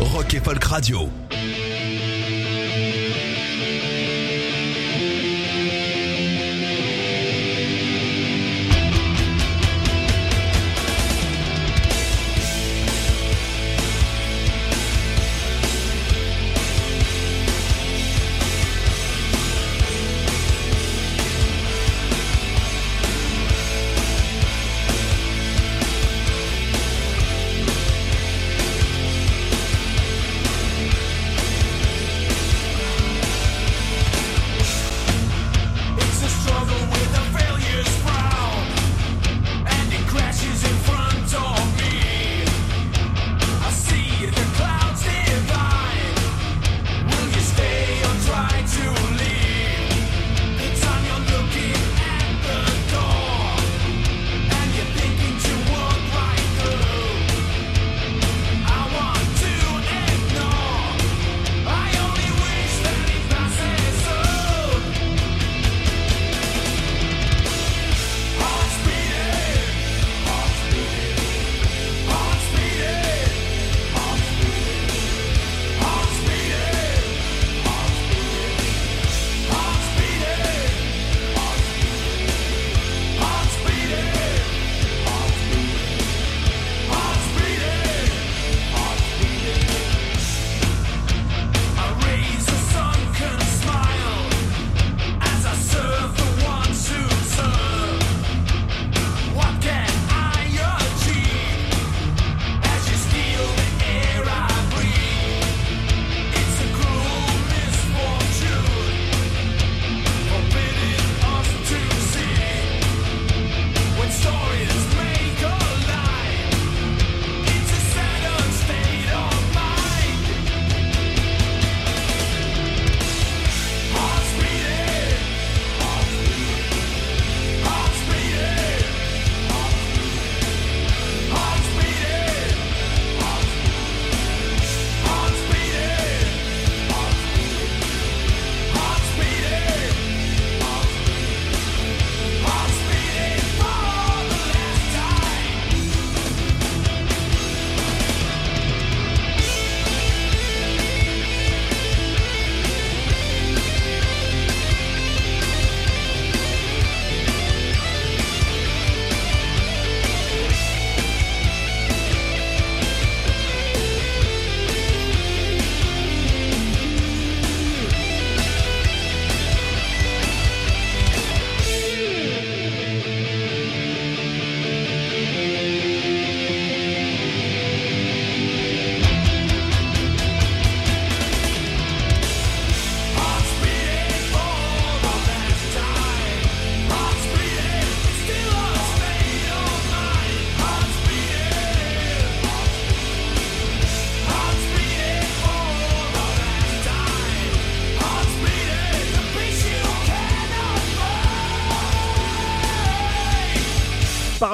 Rock et Folk Radio.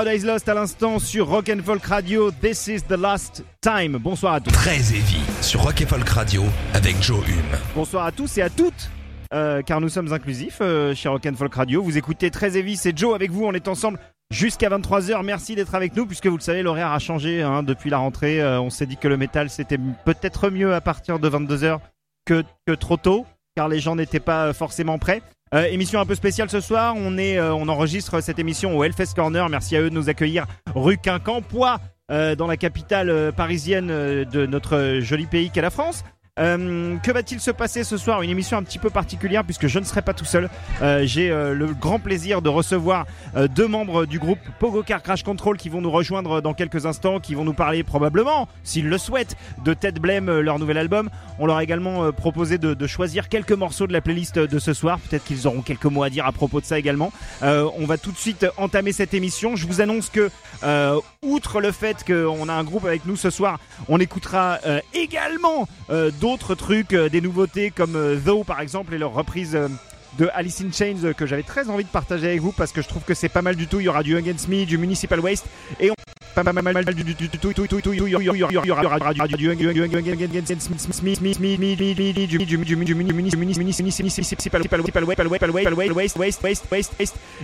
Paradise Lost à l'instant sur Rock and Folk Radio. This is the last time. Bonsoir à tous. Très heavy sur Rock Folk Radio avec Joe Hume. Bonsoir à tous et à toutes. euh, car nous sommes inclusifs euh, chez Rock and Folk Radio. Vous écoutez Très Heavy, c'est Joe avec vous. On est ensemble jusqu'à 23h. Merci d'être avec nous puisque vous le savez, l'horaire a changé hein, depuis la rentrée. Euh, on s'est dit que le métal c'était peut-être mieux à partir de 22h que, que trop tôt car les gens n'étaient pas forcément prêts. Euh, émission un peu spéciale ce soir. Euh, on enregistre cette émission au Hellfest Corner. Merci à eux de nous accueillir rue Quincampoix, euh, dans la capitale parisienne de notre joli pays qu'est la France. Euh, que va-t-il se passer ce soir? Une émission un petit peu particulière puisque je ne serai pas tout seul. Euh, J'ai euh, le grand plaisir de recevoir deux membres du groupe Pogo Car Crash Control qui vont nous rejoindre dans quelques instants, qui vont nous parler probablement, s'ils le souhaitent, de Ted Blame, leur nouvel album. On leur a également proposé de, choisir quelques morceaux de la playlist de ce soir. Peut-être qu'ils auront quelques mots à dire à propos de ça également. On va tout de suite entamer cette émission. Je vous annonce que, outre le fait qu'on a un groupe avec nous ce soir, on écoutera euh, également euh, d'autres trucs, euh, des nouveautés comme euh, Though par exemple et leur reprise. euh, de Alice in Chains euh, que j'avais très envie de partager avec vous parce que je trouve que c'est pas mal du tout. Il y aura du Against Me, du Municipal Waste et on pas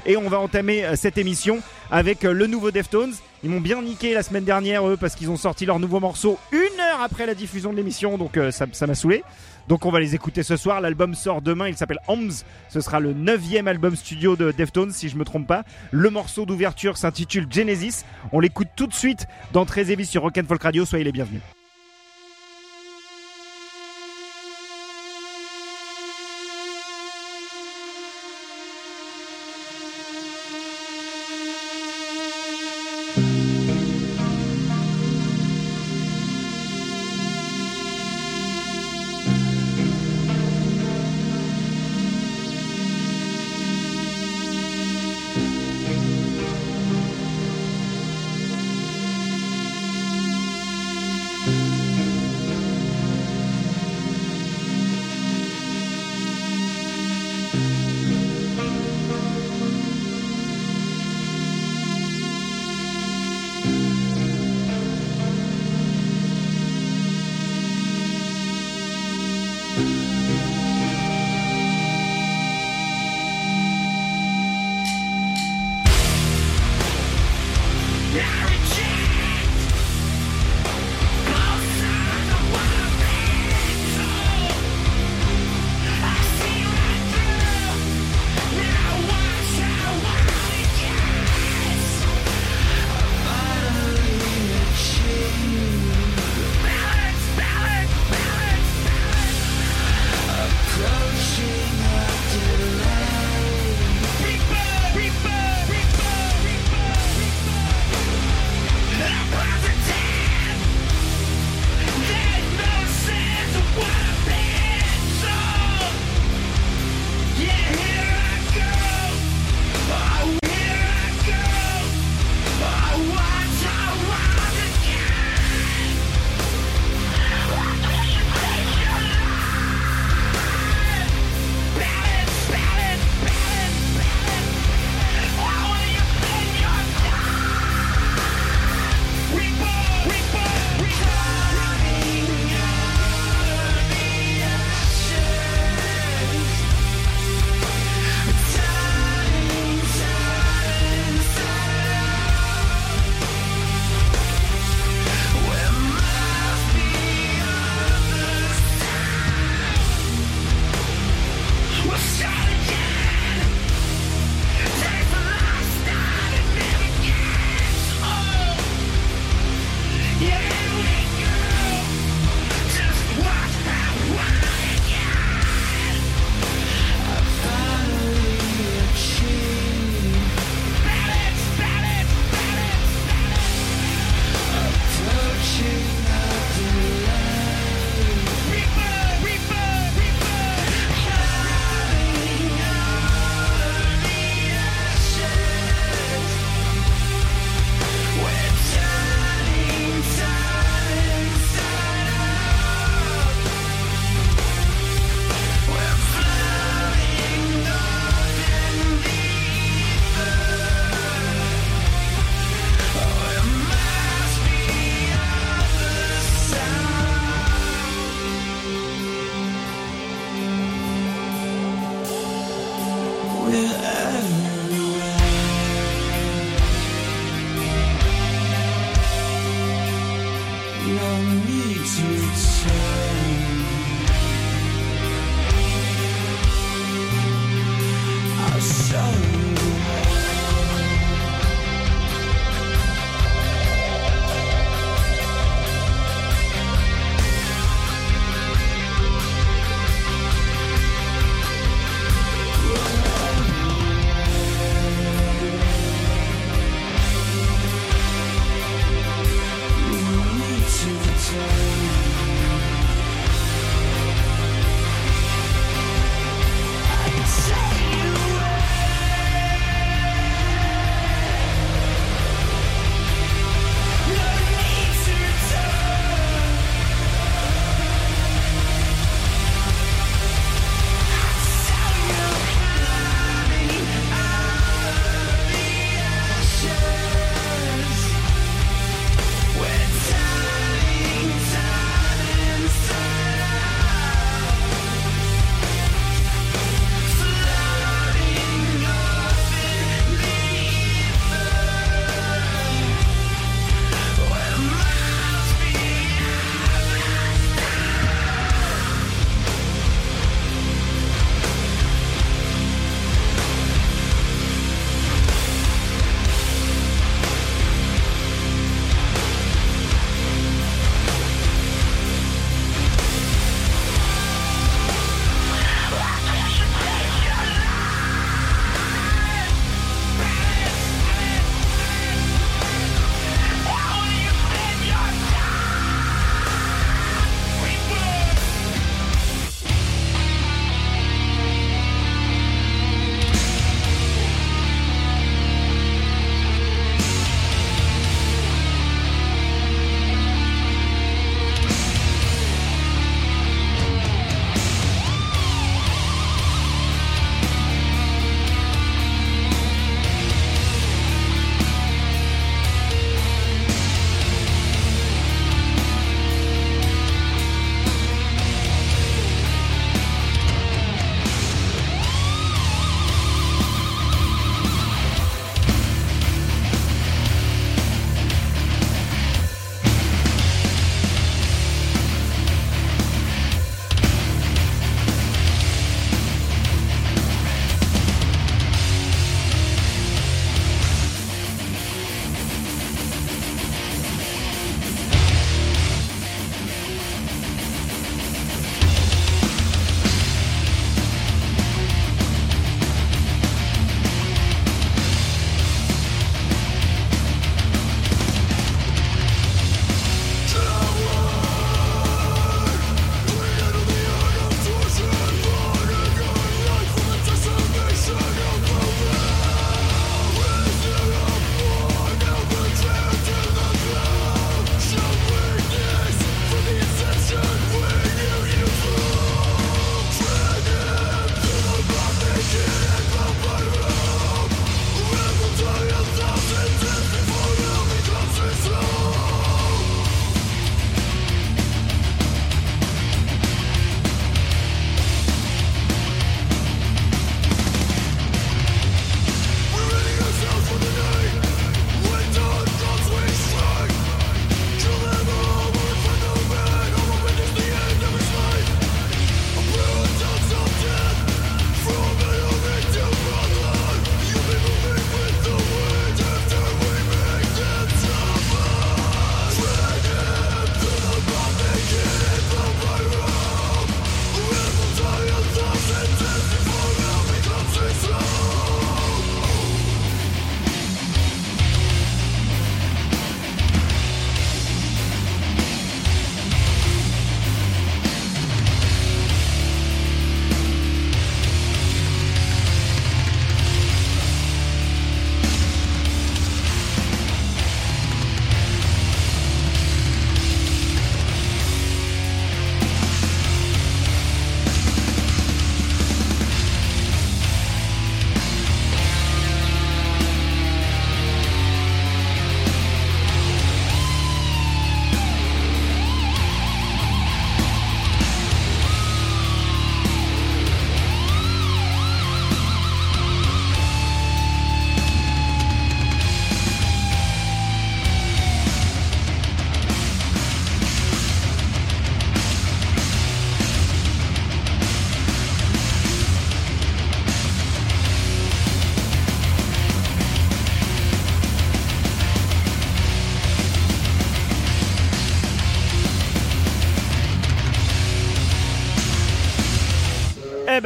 et on va entamer euh, cette émission avec euh, le nouveau Deftones. Ils m'ont bien niqué la semaine dernière eux parce qu'ils ont sorti leur nouveau morceau une heure après la diffusion de l'émission, donc euh, ça ça m'a saoulé. Donc on va les écouter ce soir. L'album sort demain, il s'appelle Homs. Ce sera le neuvième album studio de Deftones, si je me trompe pas. Le morceau d'ouverture s'intitule Genesis. On l'écoute tout de suite dans Très Heavy sur Rock and Folk Radio. Soyez les bienvenus.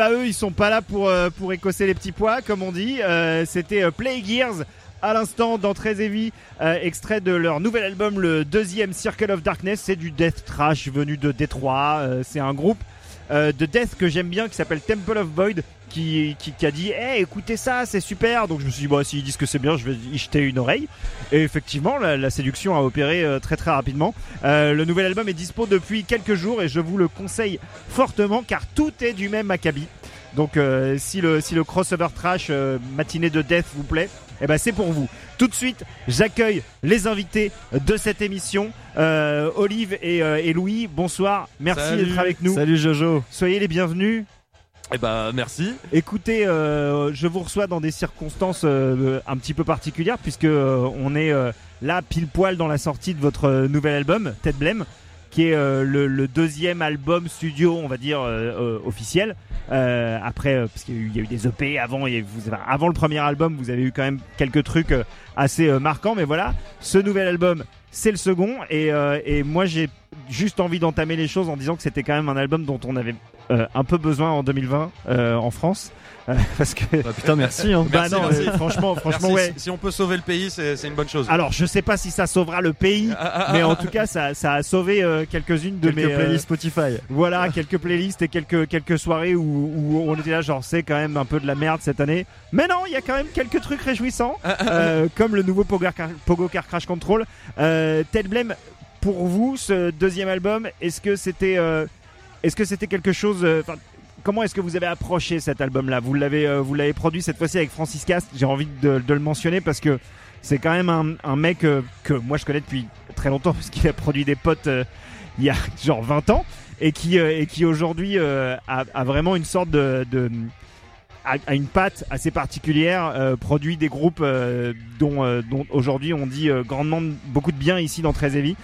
Bah eux, ils sont pas là pour, euh, pour écosser les petits pois, comme on dit. Euh, C'était euh, Play Gears à l'instant dans Très Heavy, euh, extrait de leur nouvel album, le deuxième Circle of Darkness. C'est du death trash venu de Détroit. C'est un groupe de death que j'aime bien qui s'appelle Temple of Void. Qui, qui, qui a dit hey, écoutez ça c'est super donc je me suis dit bon s'ils disent que c'est bien je vais y jeter une oreille et effectivement la, la séduction a opéré euh, très très rapidement Euh, le nouvel album est dispo depuis quelques jours et je vous le conseille fortement car tout est du même acabit donc euh, si le si le crossover trash euh, matinée de death vous plaît, eh ben c'est pour vous. Tout de suite, j'accueille les invités de cette émission, euh, Olive et, euh, et Louis. Bonsoir, merci d'être avec nous. Salut Jojo. Soyez les bienvenus. Eh ben merci. Écoutez, euh, je vous reçois dans des circonstances euh, un petit peu particulières puisque euh, on est là pile poil dans la sortie de votre nouvel album, Ted Blem, qui est le, deuxième album studio, on va dire officiel. Après, parce qu'il y, a eu- des EP avant, avez- avant le premier album, vous avez eu quand même quelques trucs assez marquants, mais voilà, ce nouvel album, c'est le second, et, et moi j'ai juste envie d'entamer les choses en disant que c'était quand même un album dont on avait euh, un peu besoin en 2020 euh, en France, Euh, parce que Bah, putain merci hein. bah Merci, non, merci. euh, franchement, franchement Merci. ouais. Si, si on peut sauver le pays, c'est c'est une bonne chose. Alors je sais pas si ça sauvera le pays, mais en tout cas ça, ça a sauvé euh, quelques-unes de Quelques mes euh, playlists Spotify. voilà quelques playlists et quelques quelques soirées où, où on était là genre c'est quand même un peu de la merde cette année. Mais non, il y a quand même quelques trucs réjouissants, euh, comme le nouveau Pogo Car, Pogo Car Crash Control. Euh, Ted Blem, pour vous ce deuxième album, est-ce que c'était euh, est-ce que c'était quelque chose euh, Comment est-ce que vous avez approché cet album-là? Vous l'avez, euh, vous l'avez produit cette fois-ci avec Francis Cast. J'ai envie de, le mentionner parce que c'est quand même un, mec euh, que moi je connais depuis très longtemps parce qu'il a produit des potes il y a genre 20 ans et qui et qui aujourd'hui a, vraiment une sorte de a, a une patte assez particulière, euh, produit des groupes euh, dont, euh, dont aujourd'hui on dit grandement beaucoup de bien ici dans Très Heavy.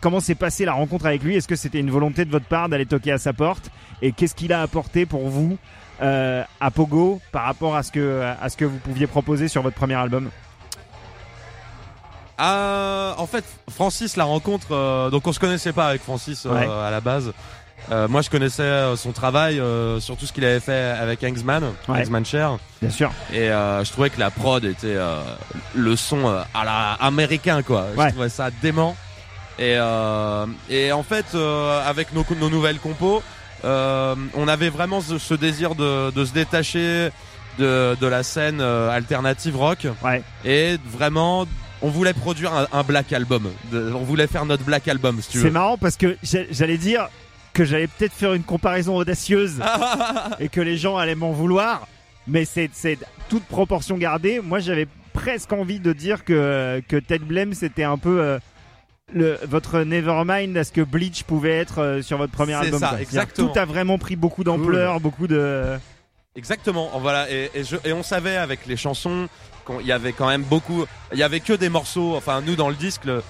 Comment s'est passée la rencontre avec lui? Est-ce que c'était une volonté de votre part d'aller toquer à sa porte? Et qu'est-ce qu'il a apporté pour vous à Pogo par rapport à ce que à ce que vous pouviez proposer sur votre premier album? En fait, Francis la rencontre. donc on se connaissait pas avec Francis Ouais. à la base. Euh, moi, je connaissais euh, son travail, euh, surtout ce qu'il avait fait avec Angsman, Ouais. Angsman Cher, Bien sûr. et euh, je trouvais que la prod était euh, le son euh, à la américain, quoi. Ouais. Je trouvais ça dément. Et euh, et en fait, euh, avec nos, nos nouvelles compos, euh, on avait vraiment ce, ce désir de, de se détacher de, de la scène euh, alternative rock Ouais. et vraiment on voulait produire un, un black album De- on voulait faire notre black album si tu C'est veux marrant parce que j'allais dire que j'allais peut-être faire une comparaison audacieuse et que les gens allaient m'en vouloir, mais c'est toute proportion gardée. Moi, j'avais presque envie de dire que que Ted Blem c'était un peu euh, le votre Nevermind à ce que Bleach pouvait être euh, sur votre premier C'est album. ça, exactement. Tout a vraiment pris beaucoup d'ampleur, beaucoup de. exactement voilà et, et, je- et on savait avec les chansons qu'il y avait quand même beaucoup il y avait que des morceaux enfin nous dans le disque le-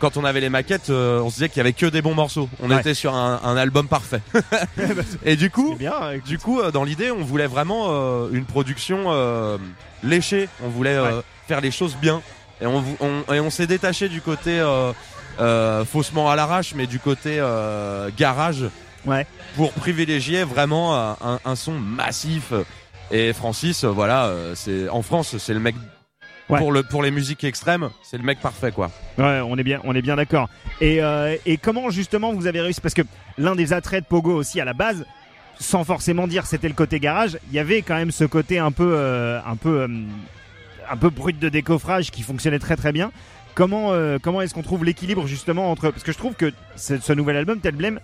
quand on avait les maquettes euh, on se disait qu'il y avait que des bons morceaux on Ouais. était sur un, un album parfait et du coup bien. Du coup, euh, dans l'idée, on voulait vraiment euh, une production euh, léchée. On voulait euh, faire les choses bien. Et on, on, et on s'est détaché du côté euh, euh, faussement à l'arrache, mais du côté euh, garage. Ouais. Pour privilégier vraiment un, un son massif. Et Francis, voilà, euh, c'est en France, c'est le mec. Ouais. Pour, le, pour les musiques extrêmes, c'est le mec parfait, quoi. Ouais, on est bien, on est bien d'accord. Et, euh, et comment justement vous avez réussi Parce que l'un des attraits de Pogo aussi à la base, sans forcément dire c'était le côté garage, il y avait quand même ce côté un peu, euh, un peu, euh, un peu brut de décoffrage qui fonctionnait très très bien. Comment, euh, comment est-ce qu'on trouve l'équilibre justement entre Parce que je trouve que ce, ce nouvel album, Tel Blême,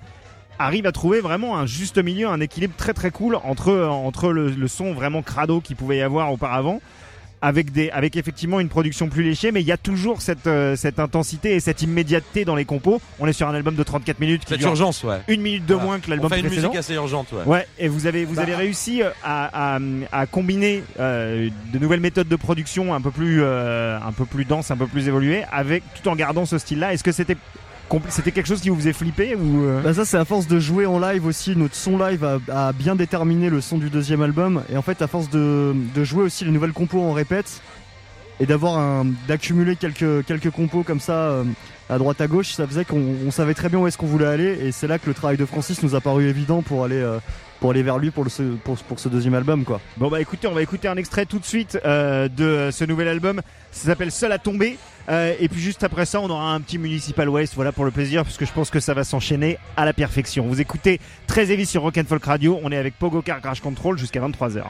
arrive à trouver vraiment un juste milieu, un équilibre très très cool entre entre le, le son vraiment crado qu'il pouvait y avoir auparavant avec des avec effectivement une production plus léchée mais il y a toujours cette euh, cette intensité et cette immédiateté dans les compos on est sur un album de 34 minutes qui Cette dure urgence, ouais. une minute de Voilà. moins que l'album fait une précédent musique assez urgente, ouais. Ouais, et vous avez vous Bah. avez réussi euh, à, à, à combiner euh, de nouvelles méthodes de production un peu plus euh, un peu plus denses, un peu plus évoluées, avec tout en gardant ce style-là. Est-ce que c'était c'était quelque chose qui vous faisait flipper ou euh, Bah ça c'est à force de jouer en live aussi, notre son live a, bien déterminé le son du deuxième album. Et en fait à force de, jouer aussi les nouvelles compos en répète, et d'avoir d'accumuler quelques quelques compos comme ça euh, à droite à gauche, ça faisait qu'on on savait très bien où est-ce qu'on voulait aller et c'est là que le travail de Francis nous a paru évident pour aller euh, vers lui pour ce, deuxième album quoi. Bon bah écoutez, on va écouter un extrait tout de suite euh, de euh, ce nouvel album. Ça s'appelle Seul à tomber. Et puis juste après ça, on aura un petit Municipal Waste, voilà pour le plaisir, parce que je pense que ça va s'enchaîner à la perfection. Vous écoutez très heavy sur Rock and Folk Radio. On est avec Pogo Car Crash Control jusqu'à 23h.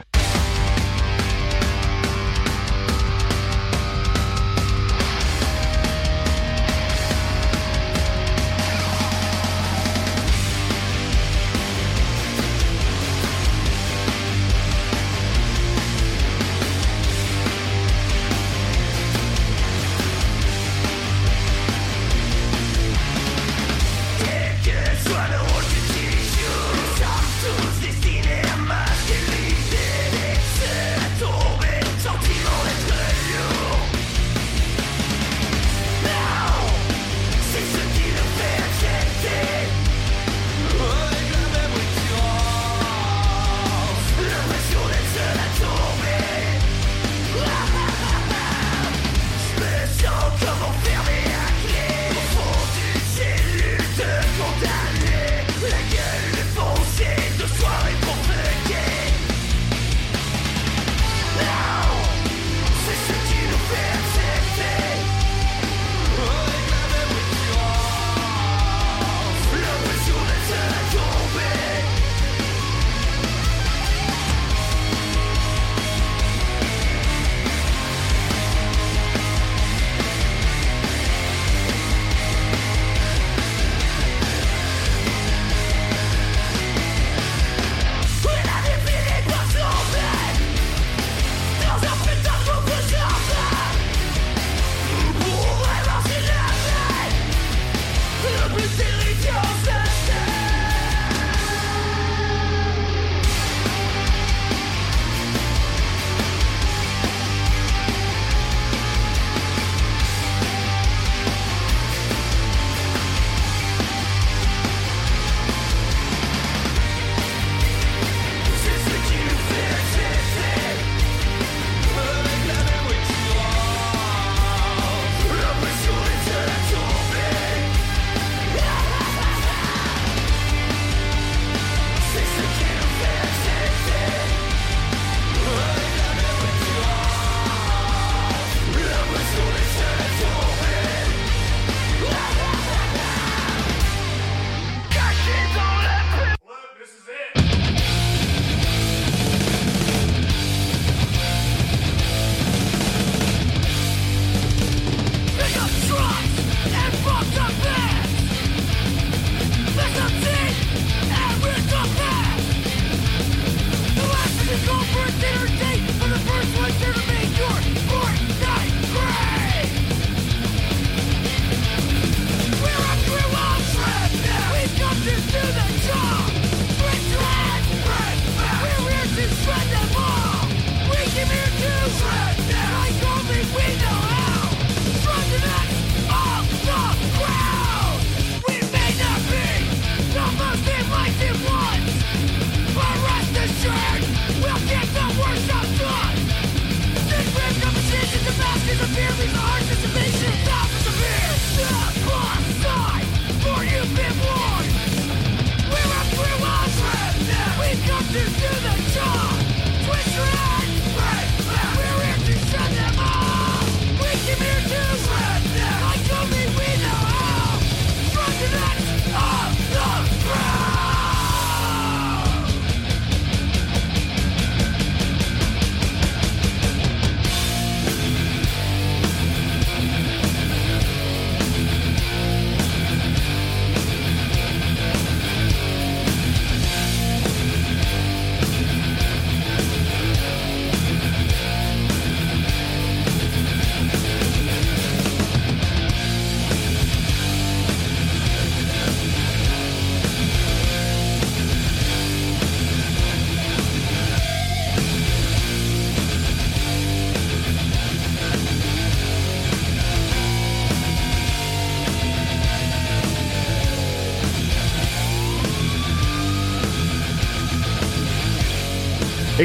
Just do the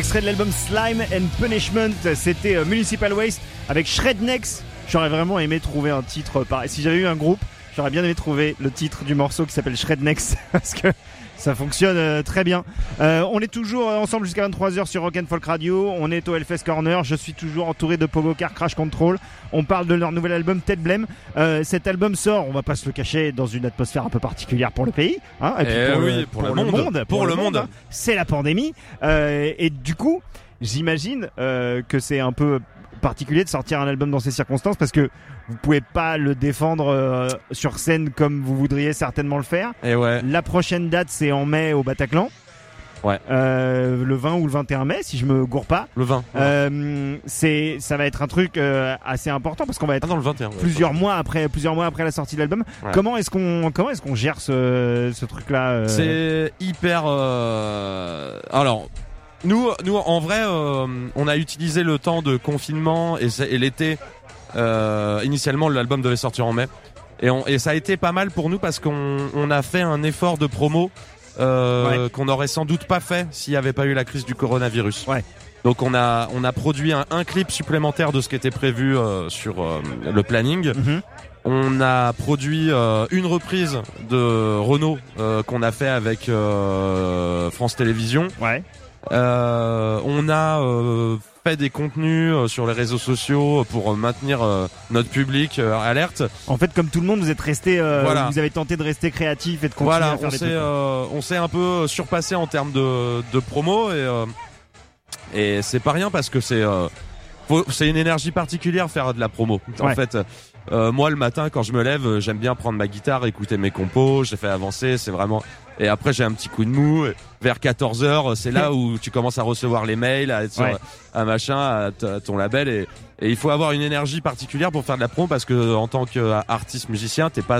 Extrait de l'album Slime and Punishment, c'était euh, Municipal Waste avec Shrednex. J'aurais vraiment aimé trouver un titre pareil. Si j'avais eu un groupe, j'aurais bien aimé trouver le titre du morceau qui s'appelle Shrednex parce que ça fonctionne euh, très bien. Euh, on est toujours ensemble jusqu'à 23h sur Rock and Folk Radio. On est au Hellfest Corner. Je suis toujours entouré de Pogo Car Crash Control. On parle de leur nouvel album Ted Blame. Euh, cet album sort, on va pas se le cacher, dans une atmosphère un peu particulière pour le pays. Hein, et puis Eh pour, oui, le, pour le monde. Pour le monde. C'est la pandémie. Euh, et du coup, j'imagine euh, que c'est un peu particulier de sortir un album dans ces circonstances parce que vous pouvez pas le défendre euh, sur scène comme vous voudriez certainement le faire. Et ouais. La prochaine date c'est en mai au Bataclan. Ouais. Euh, le 20 ou le 21 mai si je me gourre pas. Le 20. Euh, c'est ça va être un truc euh, assez important parce qu'on va être Ah non, le 21. ouais. plusieurs mois après plusieurs mois après la sortie de l'album. Comment est-ce qu'on comment est-ce qu'on gère ce, ce truc là C'est hyper. Alors, nous, nous, en vrai, euh, on a utilisé le temps de confinement et, l'été. euh, initialement, l'album devait sortir en mai. Et, on- et ça a été pas mal pour nous parce qu'on on a fait un effort de promo euh, qu'on n'aurait sans doute pas fait s'il n'y avait pas eu la crise du coronavirus. Ouais. Donc on a on a produit un, un clip supplémentaire de ce qui était prévu euh, sur le planning. Mhm. On a produit une reprise de Renault euh, qu'on a fait avec euh, France Télévisions. Ouais. Euh, on a euh, fait des contenus euh, sur les réseaux sociaux pour euh, maintenir euh, notre public euh, alerte. En fait, comme tout le monde, vous êtes resté, euh, Voilà. vous avez tenté de rester créatif et de continuer Voilà, à faire on des s'est trucs. euh, on s'est un peu surpassé en termes de, de promo et euh, et c'est pas rien parce que c'est euh, une énergie particulière faire de la promo. En Ouais. fait, euh, moi le matin quand je me lève, j'aime bien prendre ma guitare, écouter mes compos, je les fais avancer, c'est vraiment et après j'ai un petit coup de mou vers 14 heures, c'est là où tu commences à recevoir les mails, à être sur Ouais. un machin, à, ton label et, et il faut avoir une énergie particulière pour faire de la promo parce que en tant qu'artiste musicien, t'es pas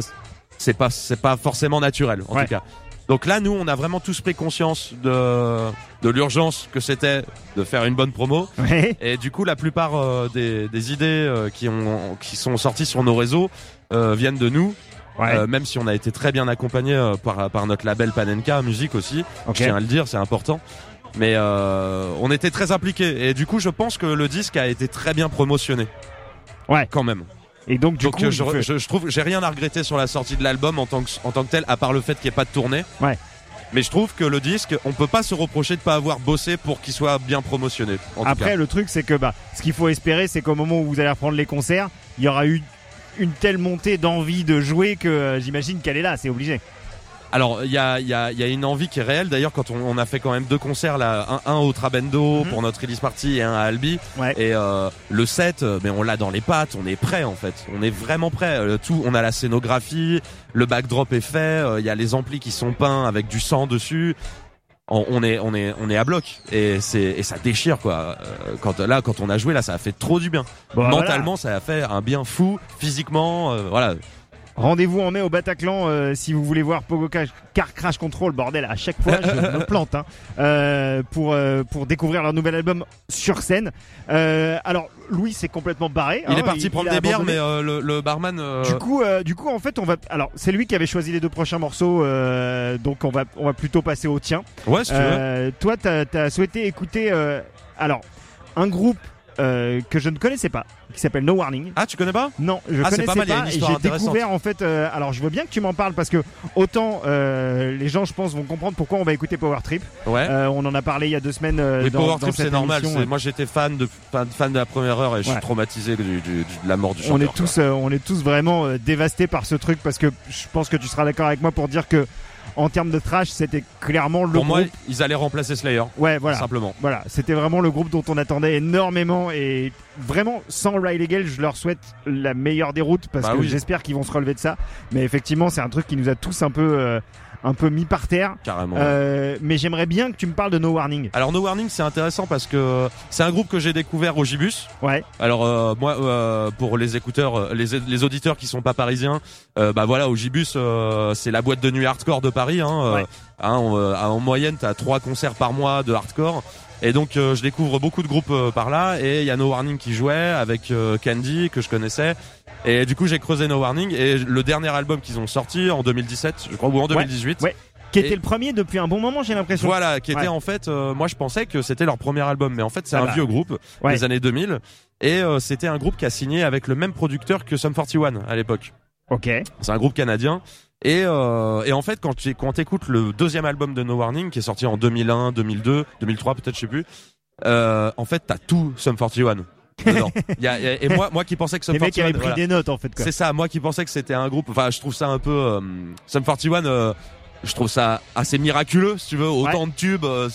c'est pas c'est pas forcément naturel en Ouais. tout cas. Donc là, nous, on a vraiment tous pris conscience de de l'urgence que c'était de faire une bonne promo. Ouais. Et du coup, la plupart euh, des, des idées euh, qui ont qui sont sorties sur nos réseaux euh, viennent de nous. Ouais. Euh, même si on a été très bien accompagné euh, par par notre label Panenka Musique aussi. ok. Je tiens à le dire, c'est important. Mais euh, on était très impliqués et du coup, je pense que le disque a été très bien promotionné. Ouais. Quand même. Et donc du Donc coup, je, faites- je, je trouve j'ai rien à regretter sur la sortie de l'album en tant que en tant que tel à part le fait qu'il n'y ait pas de tournée. Ouais. Mais je trouve que le disque, on peut pas se reprocher de pas avoir bossé pour qu'il soit bien promotionné. En tout après cas. le truc c'est que bah ce qu'il faut espérer c'est qu'au moment où vous allez reprendre les concerts, il y aura eu une telle montée d'envie de jouer que euh, j'imagine qu'elle est là, c'est obligé. Alors il y a il y a il y a une envie qui est réelle. D'ailleurs quand on, on a fait quand même deux concerts là, un, un au Trabendo Mhm. pour notre release party et un à Albi. Ouais. Et euh, le set, euh, mais on l'a dans les pattes, on est prêt en fait. On est vraiment prêt. Euh, tout, on a la scénographie, le backdrop est fait, euh, il y a les amplis qui sont peints avec du sang dessus. On, on est on est on est à bloc et c'est et ça déchire quoi. Euh, quand là quand on a joué là ça a fait trop du bien. Bon, voilà. Mentalement ça a fait un bien fou. Physiquement euh, voilà. Rendez-vous en mai au Bataclan euh, si vous voulez voir Pogo Ca- Car Crash Control, bordel, à chaque fois je me plante hein, euh, pour, euh, pour découvrir leur nouvel album sur scène. Euh, alors Louis s'est complètement barré. Il hein, est parti prendre des bières mais euh, le, le barman. Du coup, euh, du coup, en fait, on va. Alors, c'est lui qui avait choisi les deux prochains morceaux, euh, donc on va, on va plutôt passer au tien. ouais si tu veux. Toi, t'as as souhaité écouter, euh, alors, un groupe euh, que je ne connaissais pas, qui s'appelle No Warning. Ah tu connais pas? Non, je Ah, connaissais pas mal, une et j'ai découvert en fait. euh, alors, je veux bien que tu m'en parles parce que autant euh, les gens, je pense, vont comprendre pourquoi on va écouter Power Trip. Ouais. Euh, on en a parlé il y a deux semaines. euh, Oui, dans, Power dans Trip, c'est normal. Moi, j'étais fan de fan, de la première heure et je Ouais. suis traumatisé du, du- du- de la mort du chanteur. on est tous, on est tous vraiment dévastés par ce truc parce que je pense que tu seras d'accord avec moi pour dire que en termes de trash, c'était clairement le Pour moi, ils allaient remplacer Slayer, ouais, voilà. simplement. Voilà, c'était vraiment le groupe dont on attendait énormément et vraiment sans Riley Gale, je leur souhaite la meilleure des routes parce Bah que oui. j'espère qu'ils vont se relever de ça. Mais effectivement, c'est un truc qui nous a tous un peu, euh, un peu mis par terre. Carrément. Euh, mais j'aimerais bien que tu me parles de No Warning. Alors No Warning, c'est intéressant parce que c'est un groupe que j'ai découvert au Gibus. Ouais, Alors euh, moi, euh, pour les écouteurs, euh, les, les auditeurs qui sont pas parisiens, euh, bah voilà, au Gibus, euh, c'est la boîte de nuit hardcore de Paris. Hein, euh, Ouais. hein, on, euh, en moyenne, t'as trois concerts par mois de hardcore. Et donc euh, je découvre beaucoup de groupes euh, par là et il y a No Warning qui jouait avec euh, Candy que je connaissais et du coup j'ai creusé No Warning et le dernier album qu'ils ont sorti en 2017 je crois ou en 2018 ouais. Qui était Et- le premier depuis un bon moment, j'ai l'impression. Voilà, qui était Ouais. en fait, euh, moi je pensais que c'était leur premier album, mais en fait c'est Ah un bah. vieux groupe Ouais. des années 2000 et euh, c'était un groupe qui a signé avec le même producteur que Sum 41 à l'époque. Ok. C'est un groupe canadien. Et, euh, et en fait, quand tu quand écoutes le deuxième album de No Warning, qui est sorti en 2001, 2002, 2003 peut-être, je sais plus, euh, en fait, t'as tout Sum 41 dedans. Y a- et moi, moi qui pensais que Sum Les mecs 41, avaient pris voilà. des notes en fait. C'est ça, moi qui pensais que c'était un groupe, enfin, je trouve ça un peu euh, Sum 41. euh, je trouve ça assez miraculeux, si tu veux, autant de tubes, euh,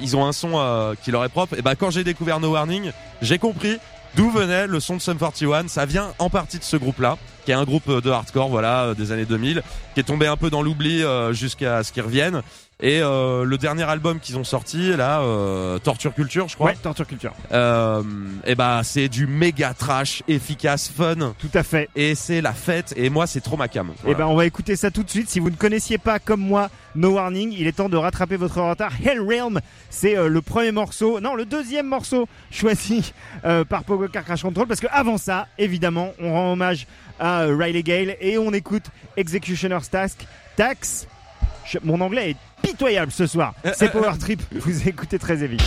ils ont un son euh, qui leur est propre. Et bah quand j'ai découvert No Warning, j'ai compris d'où venait le son de Sum 41. Ça vient en partie de ce groupe-là, qui est un groupe euh, de hardcore, voilà, euh, des années 2000, qui est tombé un peu dans l'oubli euh, jusqu'à ce qu'ils reviennent. Et euh, le dernier album qu'ils ont sorti, là, euh, Torture Culture, je crois. Ouais, Torture Culture. Euh, et bah c'est du méga trash, efficace, fun, Tout à fait. et c'est la fête. Et moi, c'est trop ma cam. Et ben on va écouter ça tout de suite. Si vous ne connaissiez pas comme moi No Warning, il est temps de rattraper votre retard. Hell Realm, c'est euh, le premier morceau, non le deuxième morceau choisi euh, par Pogo Car Crash Control parce que avant ça, évidemment, on rend hommage à Riley Gale et on écoute Executioner's Task Tax. Je- mon anglais est pitoyable ce soir. C'est Power Trip. Vous écoutez très évident.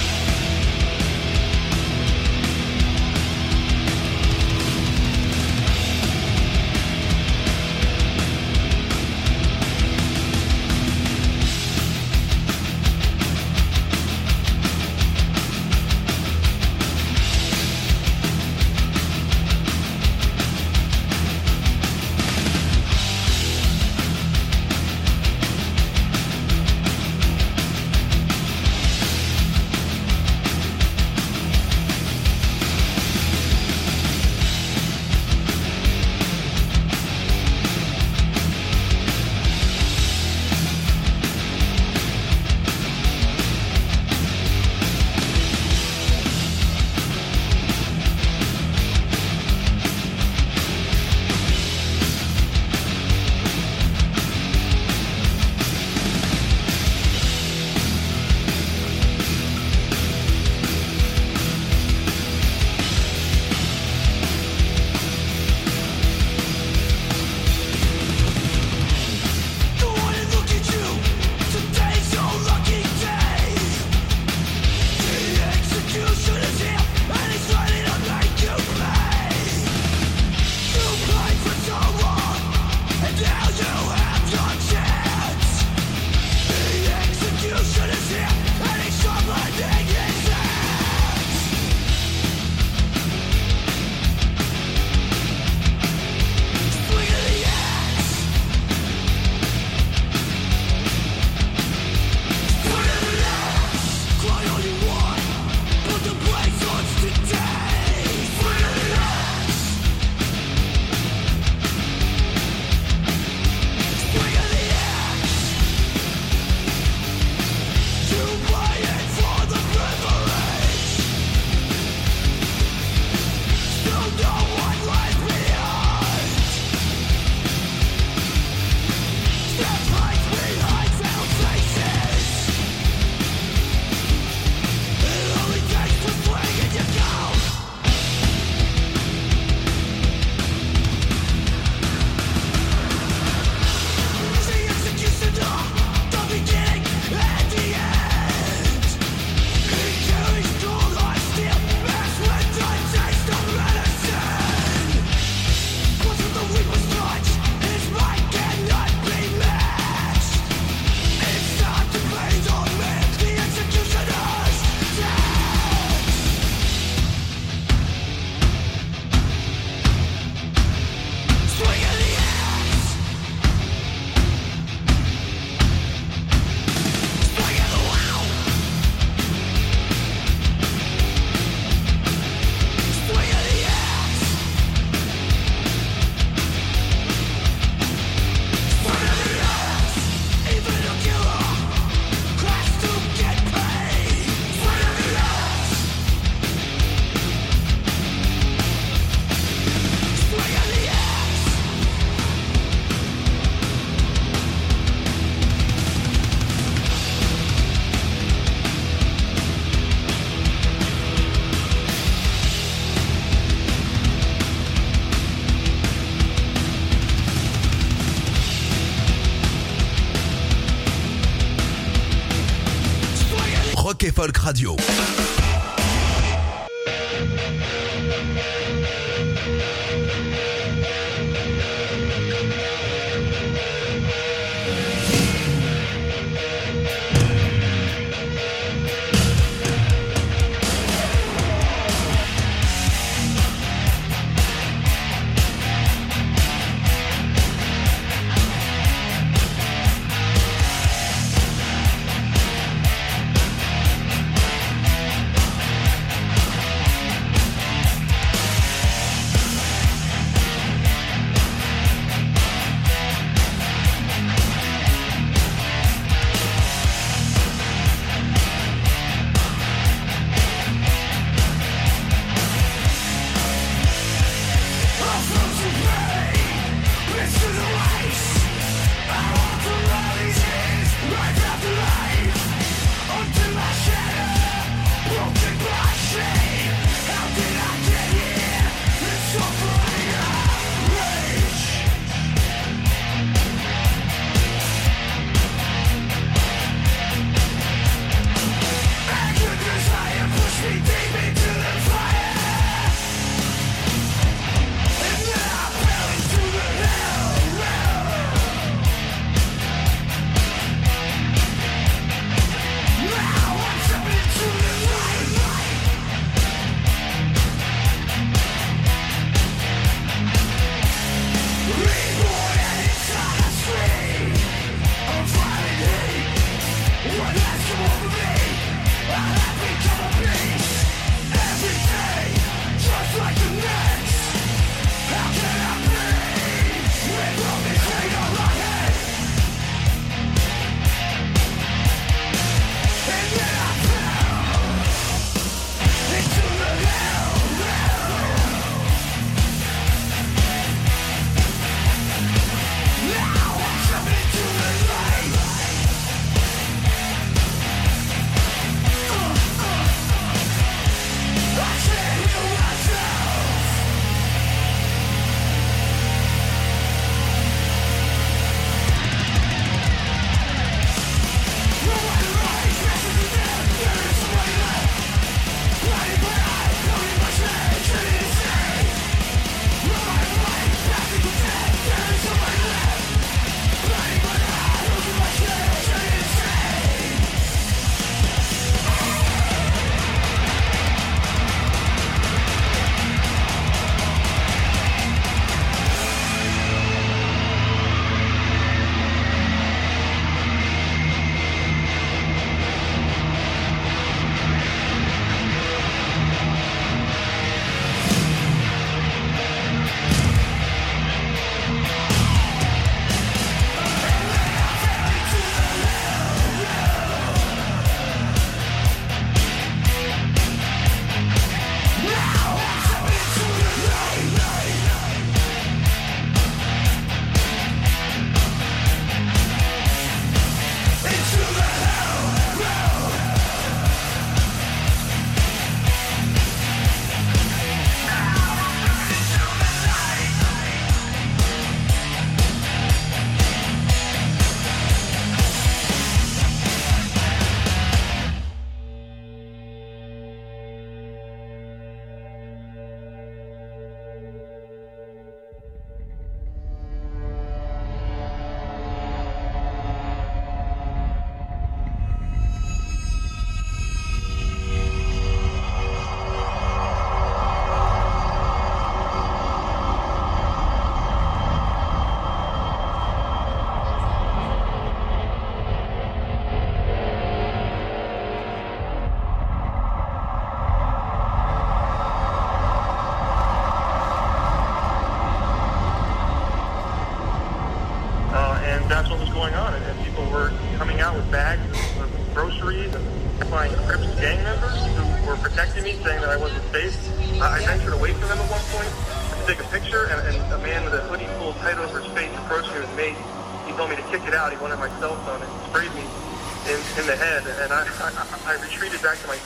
Folk Radio.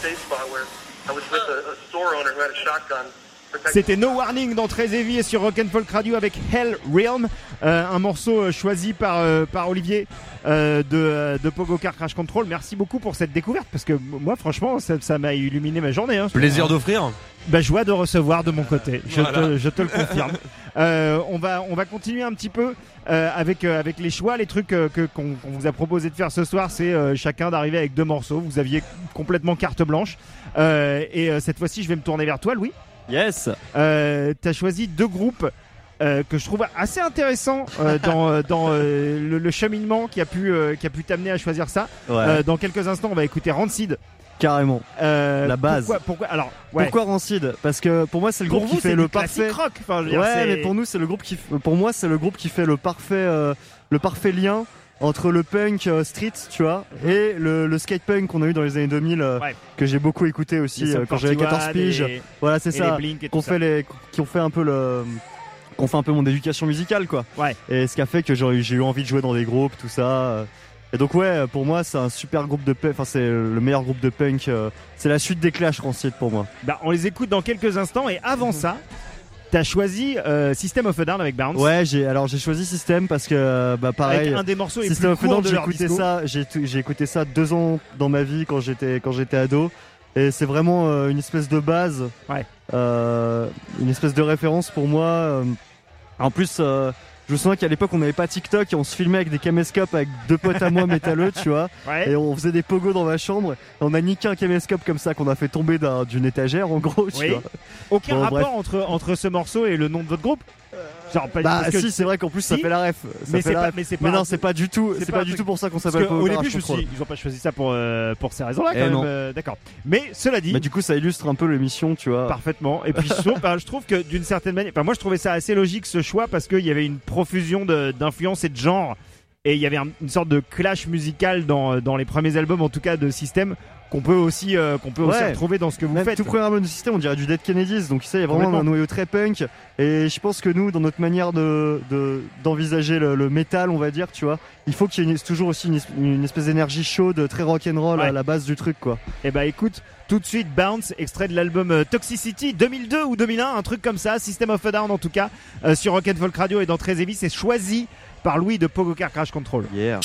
safe spot where I was with a, a store owner who had a shotgun. C'était No Warning dans Très et sur Rock and Folk Radio avec Hell Realm, euh, un morceau euh, choisi par, euh, par Olivier euh, de, euh, de Pogo Car Crash Control. Merci beaucoup pour cette découverte parce que moi franchement ça ça m'a illuminé ma journée. Hein. Plaisir d'offrir. Bah, joie de recevoir de mon côté, je, Voilà. te, je te le confirme. Euh, on, va, on va continuer un petit peu euh, avec, euh, avec les choix, les trucs euh, que- qu'on qu'on vous a proposé de faire ce soir, c'est euh, chacun d'arriver avec deux morceaux. Vous aviez complètement carte blanche. Euh, et euh, cette fois-ci, je vais me tourner vers toi, Louis. Yes. Euh, T'as choisi deux groupes. euh, que je trouve assez intéressants euh, dans, euh, dans euh, le, le cheminement qui a pu, euh, qui a pu t'amener à choisir ça. Ouais. Euh, dans quelques instants, on va écouter Rancid. carrément. Euh, La base. Pourquoi, pourquoi Alors, ouais. Pourquoi Rancid? Parce que pour moi c'est le Pour groupe vous, qui fait le parfait. rock. Enfin, dire, Ouais, mais pour nous c'est le groupe qui, pour moi c'est le groupe qui fait le parfait, euh, le parfait lien entre le punk euh, street, tu vois, et le, le skate punk qu'on a eu dans les années 2000, euh, Ouais. que j'ai beaucoup écouté aussi euh, quand j'avais 14 41 piges. et- Voilà, c'est ça. Qu'on fait les, qui ont fait un peu le, qu'on fait un peu mon éducation musicale, quoi. Ouais. Et ce qui a fait que j'ai eu- envie de jouer dans des groupes, tout ça. Et donc ouais, pour moi c'est un super groupe de punk. Enfin c'est le meilleur groupe de punk. C'est la suite des Clash Rancid pour moi. Bah, on les écoute dans quelques instants et avant ça, t'as choisi euh, System of a Down avec Bounce. Ouais, j'ai alors j'ai choisi System parce que euh, bah pareil. avec un des morceaux les System plus courts de j'ai leur écouté disco. ça, j'ai j'ai écouté ça deux ans dans ma vie quand j'étais quand j'étais ado et c'est vraiment euh, une espèce de base, Ouais. euh, une espèce de référence pour moi. En plus, euh, je me souviens qu'à l'époque on n'avait pas TikTok et on se filmait avec des caméscopes avec deux potes à moi métalleux, tu vois, Ouais. et on faisait des pogos dans ma chambre. Et on a niqué un caméscope comme ça qu'on a fait tomber d'un- d'une étagère en gros, tu Oui. vois. Aucun Bon, rapport bref. entre, entre ce morceau et le nom de votre groupe Genre, pas, Bah parce que, si, c'est vrai qu'en plus ça Si, fait la ref. Ça mais fait la ref. mais pas. Mais non, c'est pas du tout, c'est pas du tout pour ça qu'on s'appelle au début, je me suis ils ont pas choisi ça pour, euh, pour ces raisons-là, quand Eh même. non. euh, D'accord. Mais cela dit, Bah du coup ça illustre un peu l'émission, tu vois. Parfaitement. Et puis je trouve, que d'une certaine manière, enfin, moi je trouvais ça assez logique ce choix parce qu'il y avait une profusion d'influences et de genres et il y avait un- une sorte de clash musical dans, dans les premiers albums en tout cas de System qu'on peut aussi euh, qu'on peut aussi retrouver dans ce que vous Même faites. tout premier album du système, on dirait du Dead Kennedys, donc ça, il y a vraiment un noyau très punk. Et je pense que nous, dans notre manière de de- d'envisager le, le métal, on va dire, tu vois, il faut qu'il y ait une- toujours aussi une, es- une espèce d'énergie chaude, très rock'n'roll Ouais. à la base du truc, quoi. Et bah écoute, tout de suite Bounce, extrait de l'album euh, Toxicity 2002 ou 2001, un truc comme ça, System of a Down en tout cas, euh, sur Rock and Folk Radio et dans Très Heavy, c'est choisi par Louis de Pogo Car Crash Control. Yeah.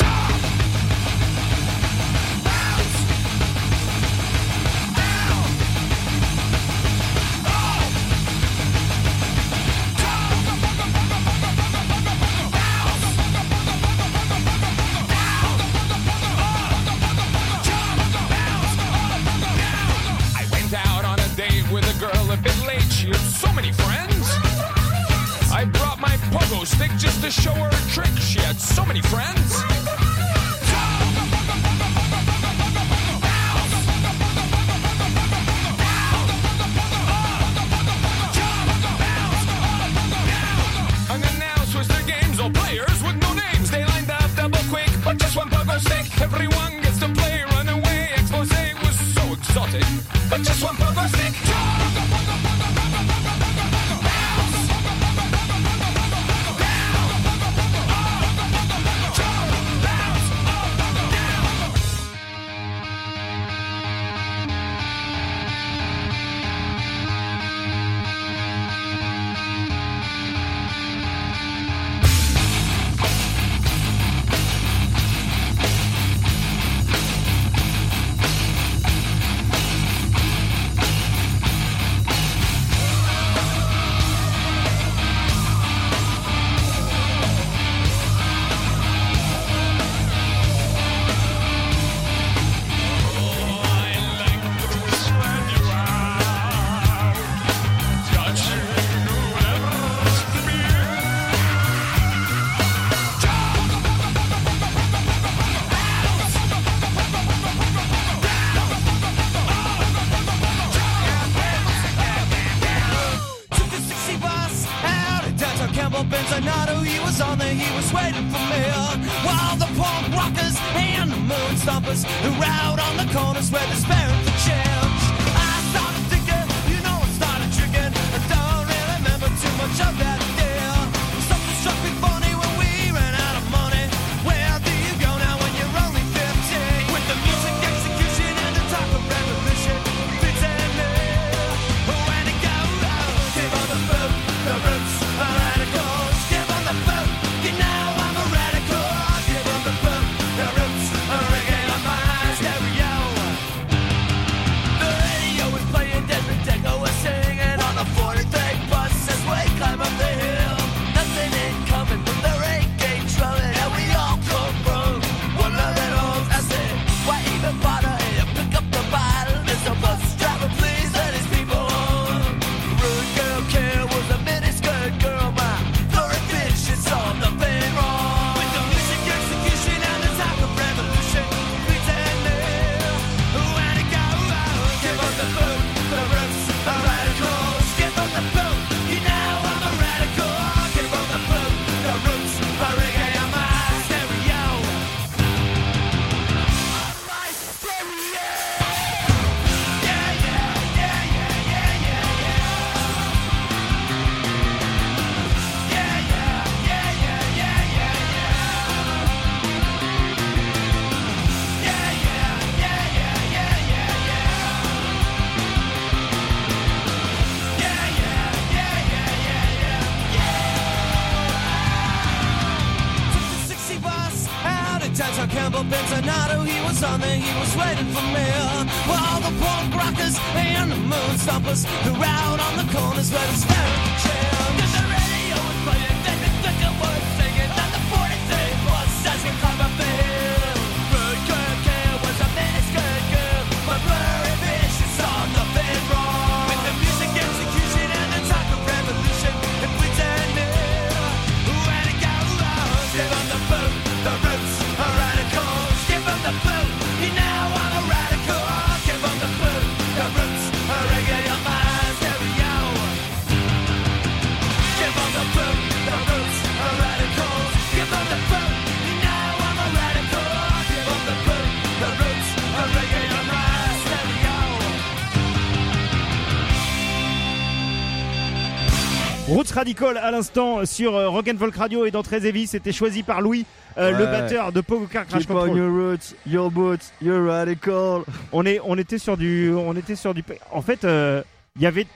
Roots Radical à l'instant sur euh, Rock and Folk Radio et dans Très Heavy, c'était choisi par Louis, euh, le batteur de Pogo Car Crash Control. your roots, your boots, your radical. On est, on était sur du, on était sur du. En fait, euh, il y avait,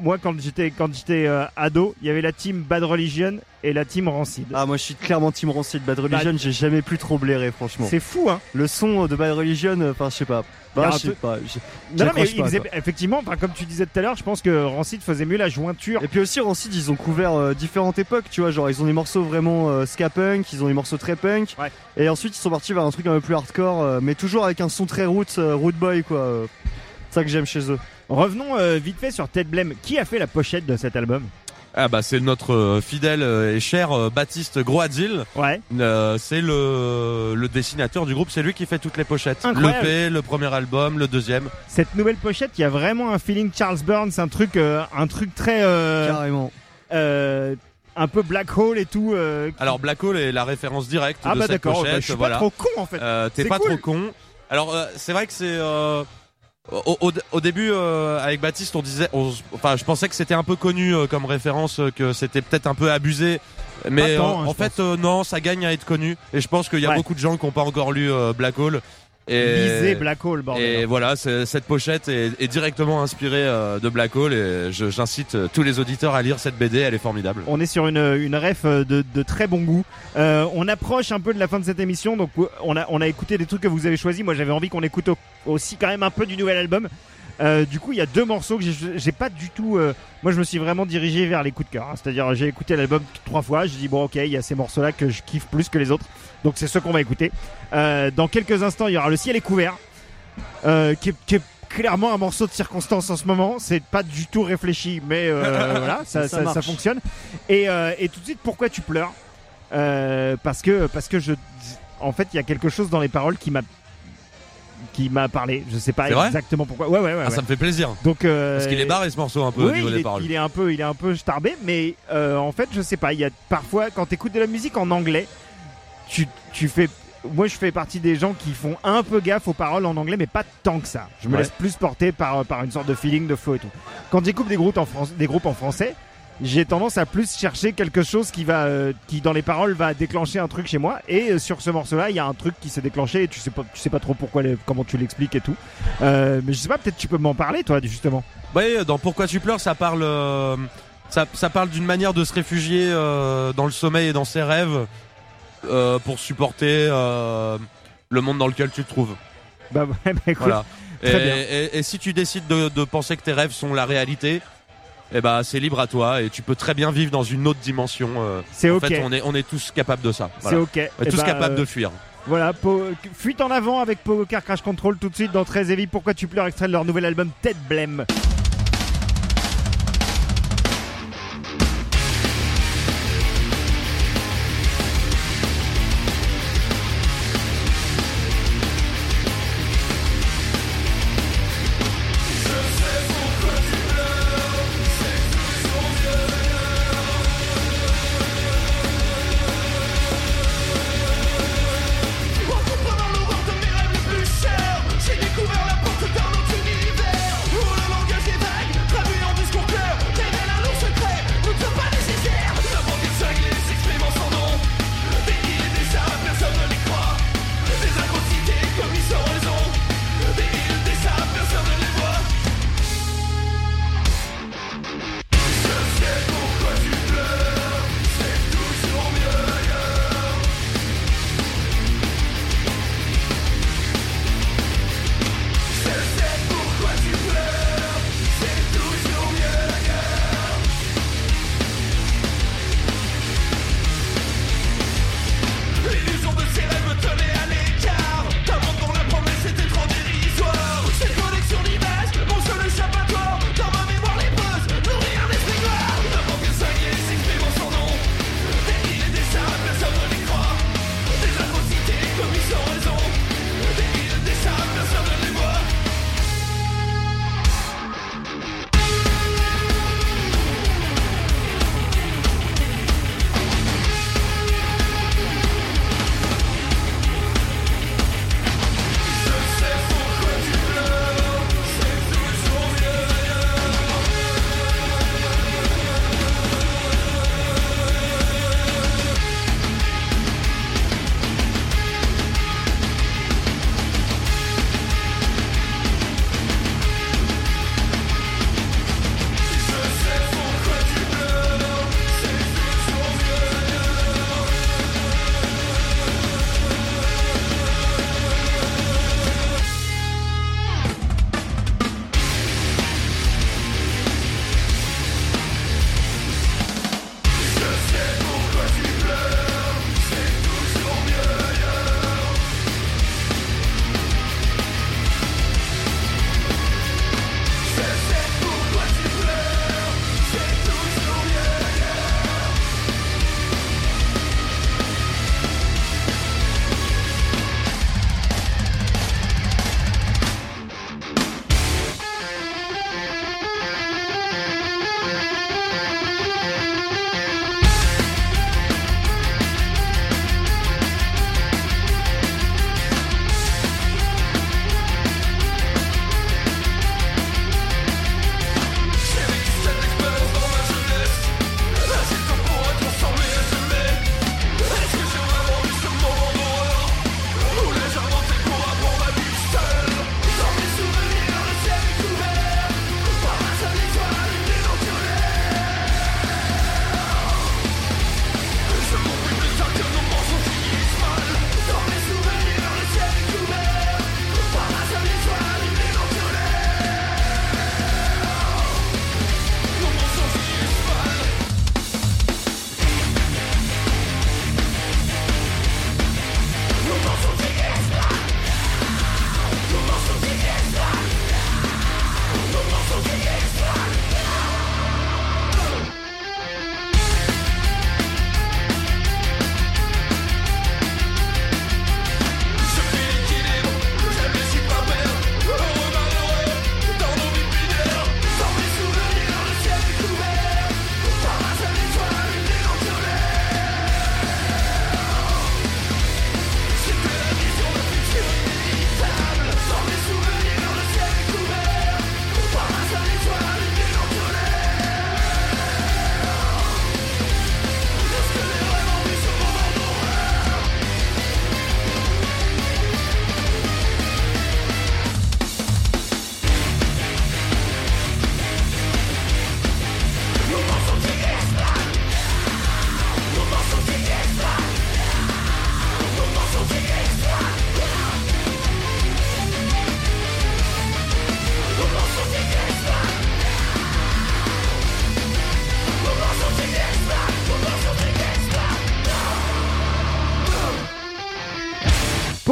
moi quand j'étais, quand j'étais euh, ado, il y avait la team Bad Religion et la team Rancid. Ah, moi je suis clairement Team Rancid Bad Religion, j'ai jamais pu trop blairer, franchement. C'est fou, hein Le son de Bad Religion, euh, enfin, je sais pas. Bah, je sais peu- pas. Non, non, mais pas, effectivement, comme tu disais tout à l'heure, je pense que Rancid faisait mieux la jointure. Et puis aussi, Rancid, ils ont couvert euh, différentes époques, tu vois. Genre, ils ont des morceaux vraiment ska punk, ils ont des morceaux très punk. Ouais. Et ensuite, ils sont partis vers un truc un peu plus hardcore, mais toujours avec un son très roots, euh, root boy, quoi. C'est ça que j'aime chez eux. Revenons euh, vite fait sur Ted Blem. Qui a fait la pochette de cet album? Ah bah c'est notre euh, fidèle euh, et cher euh, Baptiste Groadil. Ouais. Euh, c'est le, le dessinateur du groupe, c'est lui qui fait toutes les pochettes. Incroyable. Le premier album, le deuxième. Cette nouvelle pochette, il y a vraiment un feeling Charles Burns, un truc, euh, un truc très, euh, Carrément. euh, un peu black hole et tout. euh, qui- Alors Black Hole est la référence directe ah de bah cette d'accord, pochette. bah, je suis voilà. pas trop con en fait. Euh, T'es C'est pas cool. trop con. Alors euh, c'est vrai que c'est euh, au, au- au début euh, avec Baptiste on disait, on enfin je pensais que c'était un peu connu euh, comme référence, euh, que c'était peut-être un peu abusé. Mais hein, en fait non, ça gagne à être connu. Et je pense qu'il y a Ouais. beaucoup de gens qui n'ont pas encore lu euh, Black Hole. Et, Lisez Black Hole, bordel. et voilà, c'est- cette pochette est, est directement inspirée euh, de Black Hole et j'incite euh, tous les auditeurs à lire cette BD, elle est formidable. On est sur une, une ref euh, de, de très bon goût. Euh, on approche un peu de la fin de cette émission, donc on a, on a écouté des trucs que vous avez choisis. Moi, j'avais envie qu'on écoute au- aussi quand même un peu du nouvel album. Euh, du coup, il y a deux morceaux que j'ai- pas du tout. euh, moi, je me suis vraiment dirigé vers les coups de cœur. hein. C'est-à-dire, j'ai écouté l'album trois fois. J'ai dit bon, ok, il y a ces morceaux-là que je kiffe plus que les autres. Donc, c'est ceux qu'on va écouter. Euh, dans quelques instants, il y aura le ciel est couvert, qui, est, qui est clairement un morceau de circonstance en ce moment. C'est pas du tout réfléchi, mais voilà, ça, Ça ça, ça marche. fonctionne. Et, et tout de suite, pourquoi tu pleures? Parce que parce que je, en fait, il y a quelque chose dans les paroles qui m'a qui m'a parlé. Je sais pas exactement pourquoi. Ouais, ouais, ouais. Ah, ouais. ça me fait plaisir. Donc euh, Parce qu'il est barré ce morceau un peu au oui, niveau il des est, paroles. il est un peu, il est un peu starbé, mais euh, en fait, je sais pas. Il y a parfois quand t'écoutes de la musique en anglais, tu, tu fais. Moi, je fais partie des gens qui font un peu gaffe aux paroles en anglais, mais pas tant que ça. Je me Ouais. laisse plus porter par, par une sorte de feeling de flow et tout. Quand j'écoute des groupes en France, des groupes en français, j'ai tendance à plus chercher quelque chose qui va, euh, qui dans les paroles va déclencher un truc chez moi. Et euh, sur ce morceau-là, il y a un truc qui s'est déclenché. Et tu sais pas, tu sais pas trop pourquoi, les- comment tu l'expliques et tout. Euh, mais je sais pas, peut-être tu peux m'en parler, toi, justement. Ouais, dans Pourquoi tu pleures, ça parle, euh, ça, ça parle d'une manière de se réfugier euh, dans le sommeil et dans ses rêves euh, pour supporter euh, le monde dans lequel tu te trouves. Bah, ouais, bah, écoute, Voilà. Et, Très bien. et- et si tu décides de, de penser que tes rêves sont la réalité, eh ben c'est libre à toi et tu peux très bien vivre dans une autre dimension. euh. c'est en ok. fait, on est, on est tous capables de ça. C'est ok. On est Eh tous bah, capables euh, de fuir. Voilà, Po- fuite en avant avec Pogo Car Crash Control tout de suite dans Très Heavy. Pourquoi tu pleures extrait de leur nouvel album Tête Blême?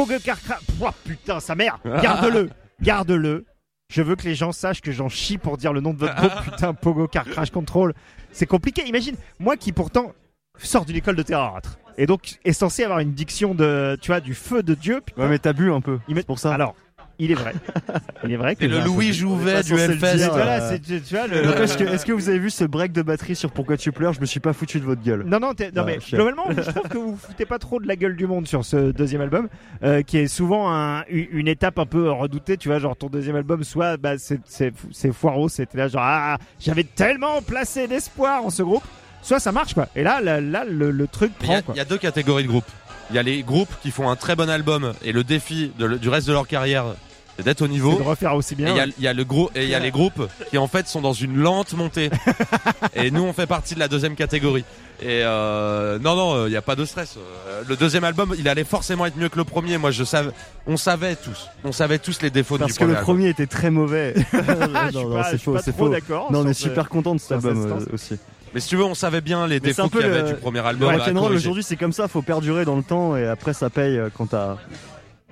Pogo Car Crash. Oh, putain, sa mère. Garde-le. Garde-le. Je veux que les gens sachent que j'en chie pour dire le nom de votre groupe. Putain, Pogo Car Crash Control. C'est compliqué. Imagine, moi qui pourtant sors d'une école de théâtre et donc est censé avoir une diction de, tu vois, du feu de Dieu. putain. Ouais, mais t'as bu un peu. Il met- C'est pour ça. Alors, il est vrai. Il est vrai que C'est le Louis. Jouvet du Hellfest. dire, Voilà, c'est, tu tu vois, le. N'empêche que- Est-ce que vous avez vu ce break de batterie sur Pourquoi tu pleures? Je me suis pas foutu de votre gueule. Non, non, t'es- non Ouais, mais globalement, je trouve que vous vous foutez pas trop de la gueule du monde sur ce deuxième album, euh, qui est souvent un- une une étape un peu redoutée, tu vois, genre ton deuxième album, soit bah, c'est, c'est, c'est foireux, c'était là genre ah, j'avais tellement placé d'espoir en ce groupe, soit ça marche quoi. Et là, là, là, le, le truc Il y, prend a, quoi. il y a deux catégories de groupes. Il y a les groupes qui font un très bon album et le défi de le- du reste de leur carrière, d'être au niveau. de refaire aussi Et bien. il y a, ouais. il y a le gros et il y a les groupes qui en fait sont dans une lente montée. et nous on fait partie de la deuxième catégorie. Et euh, non non, il y a pas de stress. Euh, Le deuxième album, il allait forcément être mieux que le premier. Moi je savais, on savait tous, on savait tous les défauts Parce du que le premier. album. premier était très mauvais. Ah, non, non, pas, c'est faux, c'est faux. d'accord. Non, on est super content de cet album euh, aussi. Mais si tu veux, on savait bien les Mais c'est défauts un peu qu'il y avait le- du premier Le album. corriger. aujourd'hui c'est comme ça, faut perdurer dans le temps et après ça paye quand t'as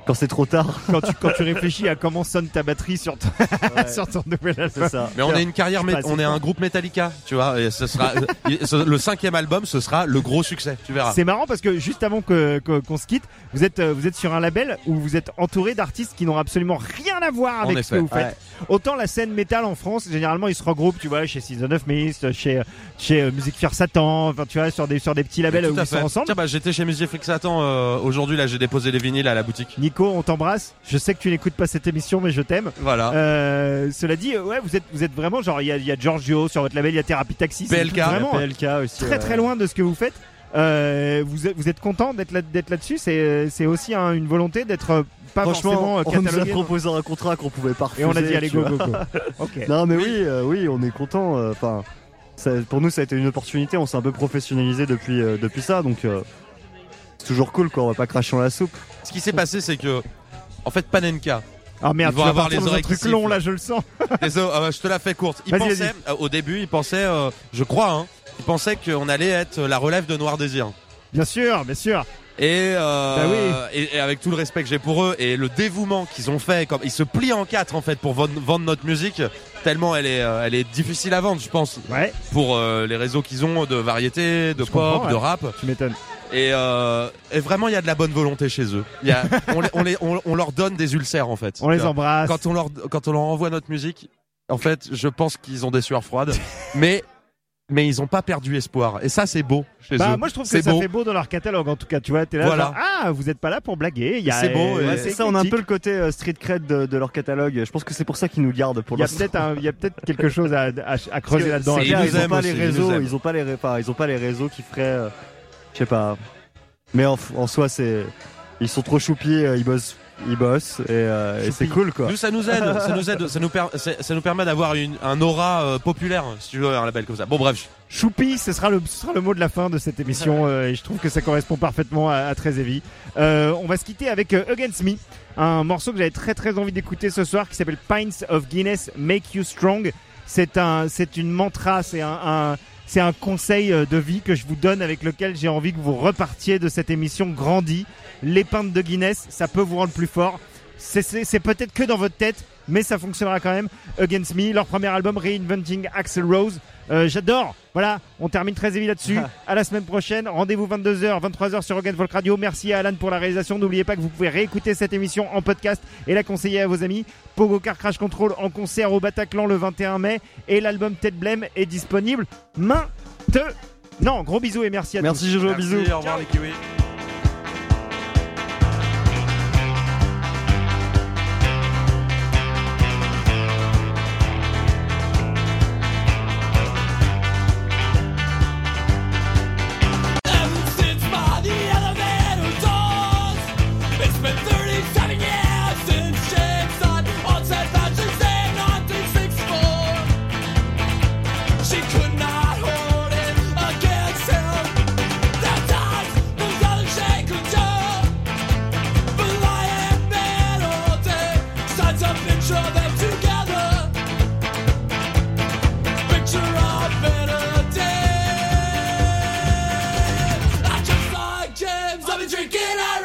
quand c'est trop tard. Quand tu, quand tu réfléchis à comment sonne ta batterie sur ton, sur ton nouvel album. C'est ça. Mais on est une carrière, on est un groupe Metallica, tu vois. Et ce sera le cinquième album, ce sera le gros succès, tu verras. C'est marrant parce que juste avant que que- qu'on se quitte, vous êtes euh, vous êtes sur un label où vous êtes entouré d'artistes qui n'ont absolument rien à voir avec ce que vous faites. Autant la scène métal en France, généralement ils se regroupent, tu vois, chez Season of Mist, chez chez euh, Musique Fear Satan, enfin tu vois sur des sur des petits labels où ils sont ensemble. Tiens, bah, j'étais chez Music Freak Satan euh, aujourd'hui. Là, j'ai déposé les vinyles à la boutique. Nico, on t'embrasse. Je sais que tu n'écoutes pas cette émission, mais je t'aime. Voilà. Euh, cela dit, euh, ouais, vous êtes vous êtes vraiment genre il y a, y a Giorgio sur votre label, il y a Therapy Taxi, c'est PLK. vraiment PLK aussi. très ouais. très loin de ce que vous faites. Euh, vous êtes, vous êtes content d'être là d'être là-dessus? C'est c'est aussi un- une volonté d'être pas forcément Franchement, on nous a proposé un contrat qu'on pouvait pas Et on a refuser, dit allez go go go. Ok. Non mais oui, euh, oui, on est content. Enfin, pour nous, ça a été une opportunité. On s'est un peu professionnalisé depuis euh, depuis ça, donc euh, c'est toujours cool. Quoi, on va pas cracher dans la soupe. Ce qui s'est passé, c'est que, en fait, Panenka, Ah merde, Ils vont tu vas avoir les oreilles truc long là, je le sens. désolé, ah, je te la fais courte. Il Vas-y, pensait, vas-y. euh, au début, il pensait, euh, je crois, hein, il pensait qu'on allait être la relève de Noir Désir. Bien sûr, bien sûr. Et, euh, Bah et, et avec tout le respect que j'ai pour eux et le dévouement qu'ils ont fait, comme ils se plient en quatre en fait pour vendre, notre musique, tellement elle est, elle est difficile à vendre, je pense, Ouais, pour euh, les réseaux qu'ils ont de variété, de Je pop, de rap. tu m'étonnes. Et, euh, et vraiment, il y a de la bonne volonté chez eux. Il y a, on, les- on, les- on- on leur donne des ulcères en fait. On les embrasse. Quand on leur, quand on leur envoie notre musique, en fait, je pense qu'ils ont des sueurs froides, mais mais ils ont pas perdu espoir. Et ça, c'est beau chez Bah, eux. moi je trouve que C'est ça beau. fait beau dans leur catalogue en tout cas. Tu vois, t'es là. Voilà. genre, ah, vous êtes pas là pour blaguer. C'est beau, euh, ouais, c'est ça, on a un peu le côté euh, street cred de, de leur catalogue. Je pense que c'est pour ça qu'ils nous gardent pour Il y a l'instant. peut-être un- il y a peut-être quelque chose à, à, à creuser là-dedans. Ils, ils nous ont aiment pas les réseaux, ils ont pas les, ils ont pas les réseaux qui feraient, euh, je sais pas. Mais en, en soi, c'est, ils sont trop choupis, euh, ils bossent, ils bossent et, euh, et c'est cool quoi. Nous, ça nous aide, ça nous aide, ça nous, per- ça nous permet d'avoir une, un aura euh, populaire, si tu veux, un label comme ça. Bon, bref, Choupi, ce sera le, ce sera le mot de la fin de cette émission euh, et je trouve que ça correspond parfaitement à, à Très Heavy. Euh, on va se quitter avec Against Me, un morceau que j'avais très très envie d'écouter ce soir qui s'appelle Pints of Guinness Make You Strong. C'est un, c'est une mantra, c'est un, un- c'est un conseil euh, de vie que je vous donne avec lequel j'ai envie que vous repartiez de cette émission grandie. Les de Guinness, ça peut vous rendre plus fort. C'est- peut-être que dans votre tête, mais ça fonctionnera quand même. Against Me, leur premier album Reinventing Axel Rose. Euh, J'adore. Voilà, on termine très évident là-dessus. à la semaine prochaine. Rendez-vous 22h, 23h sur Rogan Folk Radio. Merci à Alan pour la réalisation. N'oubliez pas que vous pouvez réécouter cette émission en podcast et la conseiller à vos amis. Pogo Car Crash Control en concert au Bataclan le 21 mai et l'album Tête Blême est disponible maintenant. Non, gros bisous et merci à tous. Merci Jojo, Merci, bisous. Au revoir les kiwis. drinking out